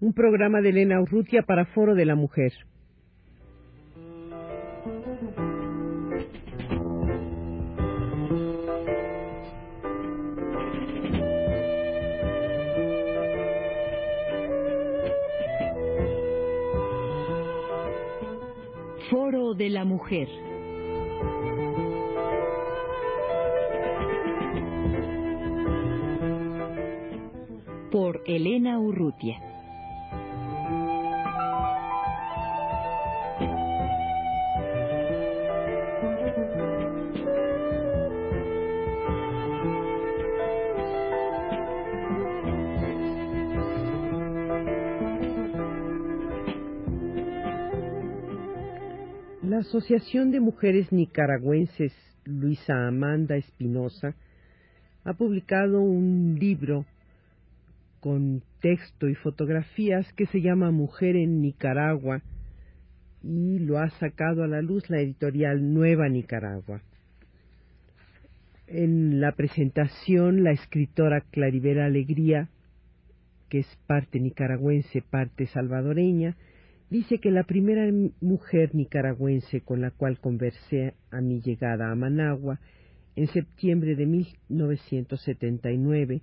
un programa de Elena Urrutia para Foro de la Mujer. Foro de la Mujer. Por Elena Urrutia. Asociación de Mujeres Nicaragüenses Luisa Amanda Espinosa ha publicado un libro con texto y fotografías que se llama Mujer en Nicaragua y lo ha sacado a la luz la editorial Nueva Nicaragua. En la presentación, la escritora Claribera Alegría, que es parte nicaragüense, parte salvadoreña, dice que la primera mujer nicaragüense con la cual conversé a mi llegada a Managua en septiembre de 1979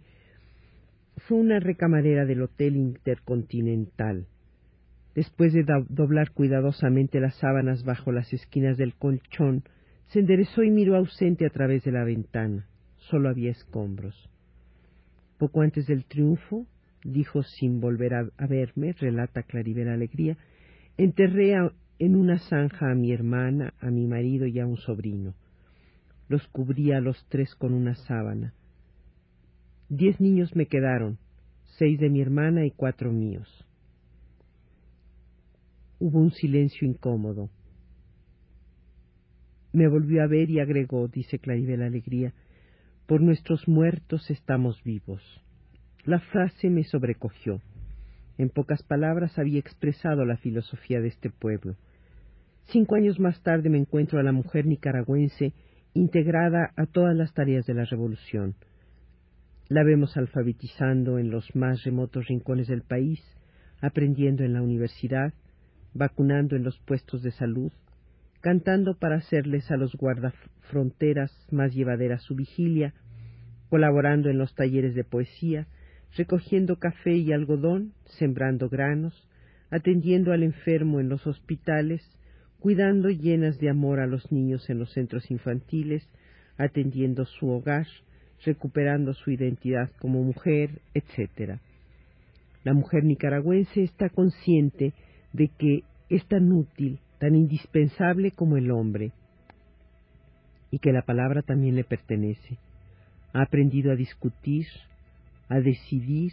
fue una recamarera del Hotel Intercontinental. Después de doblar cuidadosamente las sábanas bajo las esquinas del colchón, se enderezó y miró ausente a través de la ventana. Solo había escombros. Poco antes del triunfo, dijo sin volver a, verme, relata Claribel Alegría, enterré en una zanja a mi hermana, a mi marido y a un sobrino. Los cubría a los tres con una sábana. Diez niños me quedaron, seis de mi hermana y cuatro míos. Hubo un silencio incómodo. Me volvió a ver y agregó, dice Claribel Alegría, por nuestros muertos estamos vivos. La frase me sobrecogió. En pocas palabras había expresado la filosofía de este pueblo. Cinco años más tarde me encuentro a la mujer nicaragüense integrada a todas las tareas de la revolución. La vemos alfabetizando en los más remotos rincones del país, aprendiendo en la universidad, vacunando en los puestos de salud, cantando para hacerles a los guardafronteras más llevadera su vigilia, colaborando en los talleres de poesía, recogiendo café y algodón, sembrando granos, atendiendo al enfermo en los hospitales, cuidando llenas de amor a los niños en los centros infantiles, atendiendo su hogar, recuperando su identidad como mujer, etc. La mujer nicaragüense está consciente de que es tan útil, tan indispensable como el hombre, y que la palabra también le pertenece. Ha aprendido a discutir, a decidir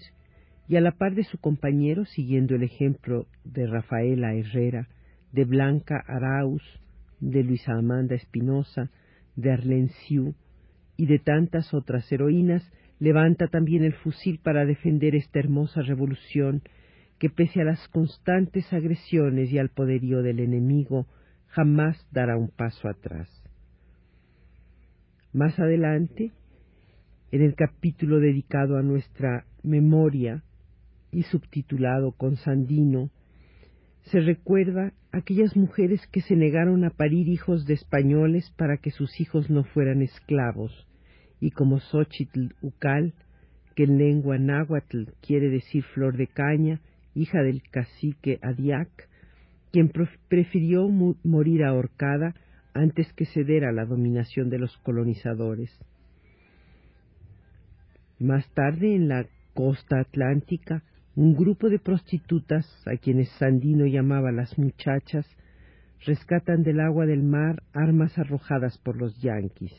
y a la par de su compañero, siguiendo el ejemplo de Rafaela Herrera, de Blanca Arauz, de Luisa Amanda Espinosa, de Arlene y de tantas otras heroínas, levanta también el fusil para defender esta hermosa revolución que pese a las constantes agresiones y al poderío del enemigo, jamás dará un paso atrás. Más adelante, en el capítulo dedicado a nuestra memoria y subtitulado con Sandino, se recuerda aquellas mujeres que se negaron a parir hijos de españoles para que sus hijos no fueran esclavos, y como Xochitl Ucal, que en lengua náhuatl quiere decir flor de caña, hija del cacique Adiac, quien prefirió morir ahorcada antes que ceder a la dominación de los colonizadores. Más tarde, en la costa atlántica, un grupo de prostitutas, a quienes Sandino llamaba las muchachas, rescatan del agua del mar armas arrojadas por los yanquis.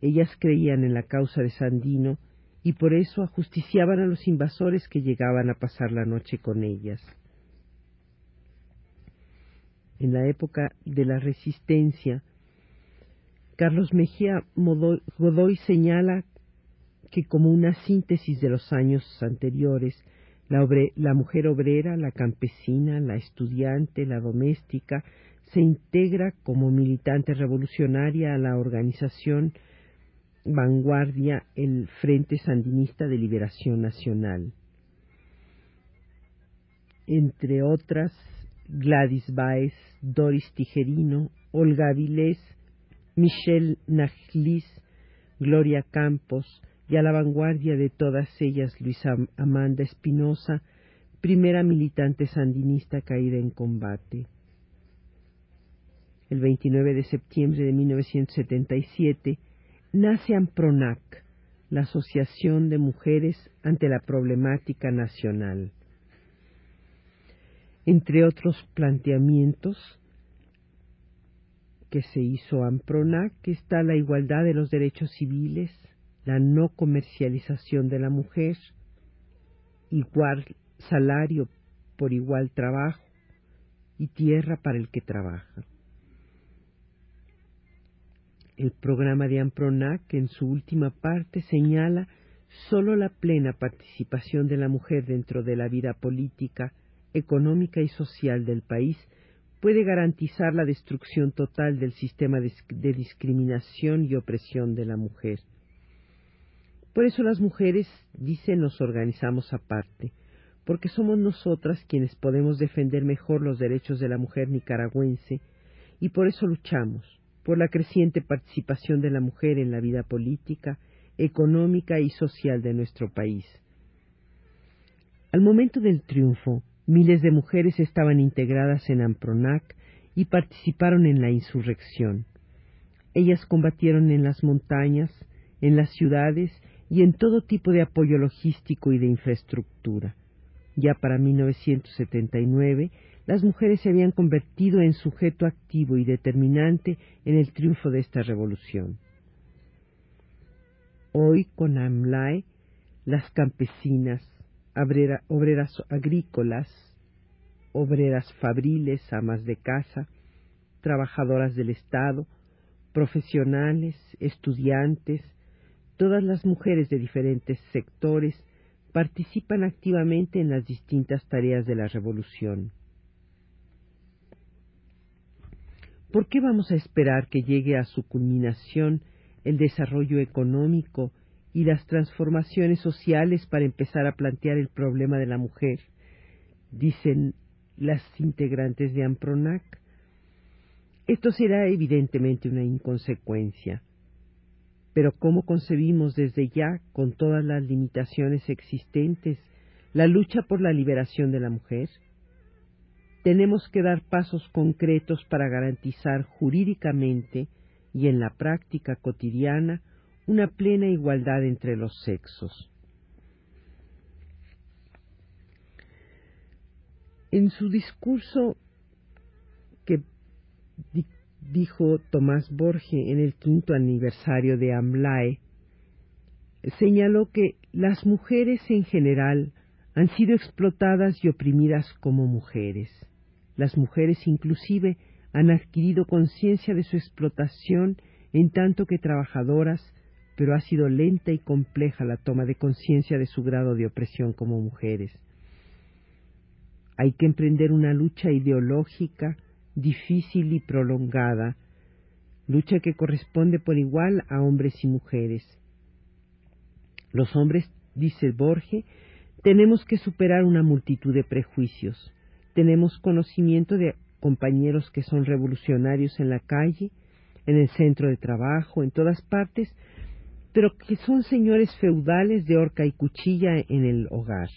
Ellas creían en la causa de Sandino y por eso ajusticiaban a los invasores que llegaban a pasar la noche con ellas. En la época de la resistencia, Carlos Mejía Godoy señala que como una síntesis de los años anteriores, la, mujer obrera, la campesina, la estudiante, la doméstica, se integra como militante revolucionaria a la organización vanguardia el Frente Sandinista de Liberación Nacional. entre otras Gladys Baez, Doris Tijerino, Olga Avilés, Michelle Najlis, Gloria Campos, y a la vanguardia de todas ellas Luisa Amanda Espinosa, primera militante sandinista caída en combate. El 29 de septiembre de 1977 nace AMPRONAC, la Asociación de Mujeres ante la Problemática Nacional. Entre otros planteamientos que se hizo AMPRONAC está la igualdad de los derechos civiles, la no comercialización de la mujer, igual salario por igual trabajo y tierra para el que trabaja. El programa de Ampronac en su última parte señala solo la plena participación de la mujer dentro de la vida política, económica y social del país puede garantizar la destrucción total del sistema de discriminación y opresión de la mujer. Por eso las mujeres, dicen, nos organizamos aparte, porque somos nosotras quienes podemos defender mejor los derechos de la mujer nicaragüense y por eso luchamos por la creciente participación de la mujer en la vida política, económica y social de nuestro país. Al momento del triunfo, miles de mujeres estaban integradas en Ampronac y participaron en la insurrección. Ellas combatieron en las montañas, en las ciudades y en todo tipo de apoyo logístico y de infraestructura. Ya para 1979, las mujeres se habían convertido en sujeto activo y determinante en el triunfo de esta revolución. Hoy, con AMLAE, las campesinas, obreras agrícolas, obreras fabriles, amas de casa, trabajadoras del Estado, profesionales, estudiantes, todas las mujeres de diferentes sectores participan activamente en las distintas tareas de la revolución. ¿Por qué vamos a esperar que llegue a su culminación el desarrollo económico y las transformaciones sociales para empezar a plantear el problema de la mujer? Dicen las integrantes de AMPRONAC. Esto será evidentemente una inconsecuencia. Pero ¿cómo concebimos desde ya, con todas las limitaciones existentes, la lucha por la liberación de la mujer? tenemos que dar pasos concretos para garantizar jurídicamente y en la práctica cotidiana una plena igualdad entre los sexos. En su discurso que dijo Tomás Borge en el quinto aniversario de AMLAE, señaló que las mujeres en general han sido explotadas y oprimidas como mujeres las mujeres inclusive han adquirido conciencia de su explotación en tanto que trabajadoras, pero ha sido lenta y compleja la toma de conciencia de su grado de opresión como mujeres. Hay que emprender una lucha ideológica difícil y prolongada, lucha que corresponde por igual a hombres y mujeres. Los hombres, dice Borge, tenemos que superar una multitud de prejuicios tenemos conocimiento de compañeros que son revolucionarios en la calle, en el centro de trabajo, en todas partes, pero que son señores feudales de horca y cuchilla en el hogar.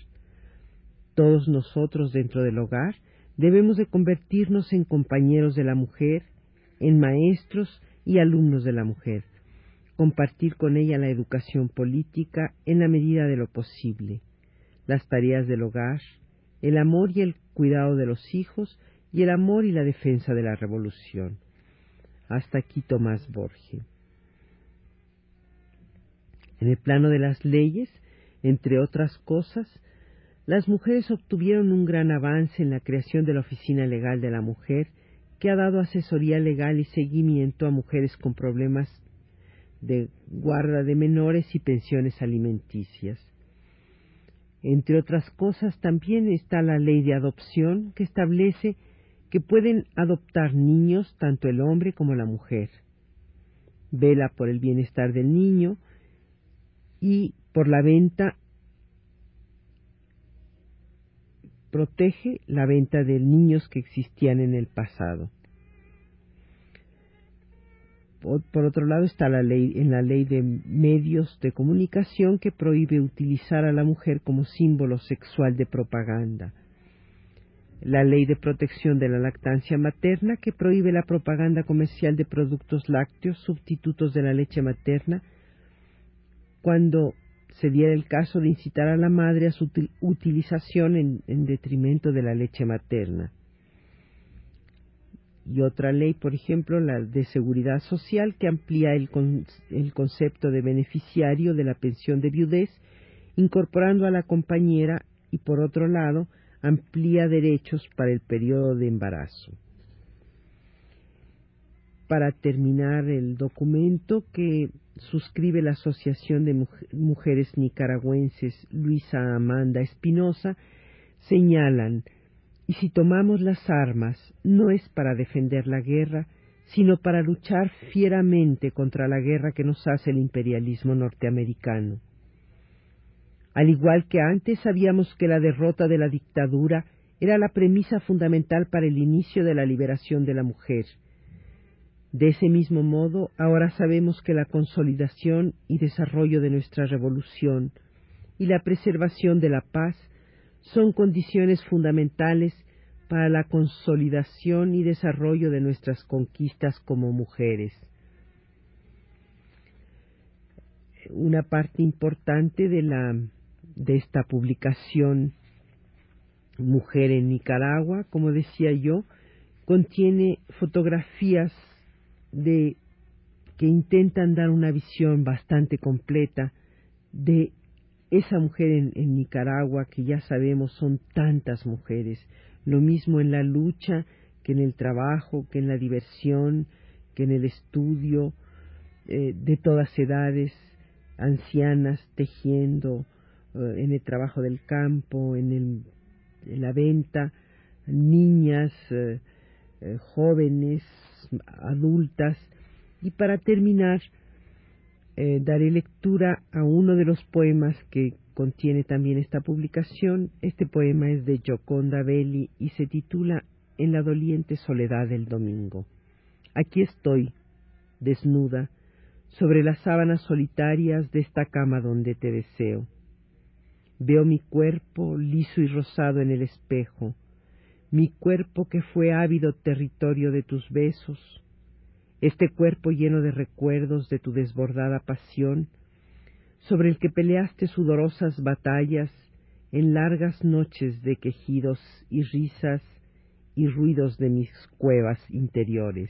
Todos nosotros dentro del hogar debemos de convertirnos en compañeros de la mujer, en maestros y alumnos de la mujer, compartir con ella la educación política en la medida de lo posible, las tareas del hogar, el amor y el cuidado de los hijos y el amor y la defensa de la revolución. Hasta aquí Tomás Borge. En el plano de las leyes, entre otras cosas, las mujeres obtuvieron un gran avance en la creación de la Oficina Legal de la Mujer, que ha dado asesoría legal y seguimiento a mujeres con problemas de guarda de menores y pensiones alimenticias. Entre otras cosas, también está la ley de adopción que establece que pueden adoptar niños tanto el hombre como la mujer. Vela por el bienestar del niño y por la venta protege la venta de niños que existían en el pasado. Por otro lado está la ley en la ley de medios de comunicación que prohíbe utilizar a la mujer como símbolo sexual de propaganda. La ley de protección de la lactancia materna que prohíbe la propaganda comercial de productos lácteos sustitutos de la leche materna cuando se diera el caso de incitar a la madre a su utilización en, detrimento de la leche materna y otra ley, por ejemplo, la de seguridad social, que amplía el, el concepto de beneficiario de la pensión de viudez, incorporando a la compañera y, por otro lado, amplía derechos para el periodo de embarazo. Para terminar el documento que suscribe la Asociación de Mujeres Nicaragüenses Luisa Amanda Espinosa, señalan y si tomamos las armas, no es para defender la guerra, sino para luchar fieramente contra la guerra que nos hace el imperialismo norteamericano. Al igual que antes sabíamos que la derrota de la dictadura era la premisa fundamental para el inicio de la liberación de la mujer. De ese mismo modo, ahora sabemos que la consolidación y desarrollo de nuestra revolución y la preservación de la paz son condiciones fundamentales para la consolidación y desarrollo de nuestras conquistas como mujeres. Una parte importante de la de esta publicación Mujer en Nicaragua, como decía yo, contiene fotografías de que intentan dar una visión bastante completa de esa mujer en, Nicaragua, que ya sabemos son tantas mujeres, lo mismo en la lucha que en el trabajo, que en la diversión, que en el estudio, eh, de todas edades, ancianas tejiendo, eh, en el trabajo del campo, en, el, la venta, niñas, eh, jóvenes, adultas. Y para terminar, eh, daré lectura a uno de los poemas que contiene también esta publicación. Este poema es de Gioconda Belli y se titula En la doliente soledad del domingo. Aquí estoy, desnuda, sobre las sábanas solitarias de esta cama donde te deseo. Veo mi cuerpo liso y rosado en el espejo, mi cuerpo que fue ávido territorio de tus besos, este cuerpo lleno de recuerdos de tu desbordada pasión, sobre el que peleaste sudorosas batallas en largas noches de quejidos y risas y ruidos de mis cuevas interiores.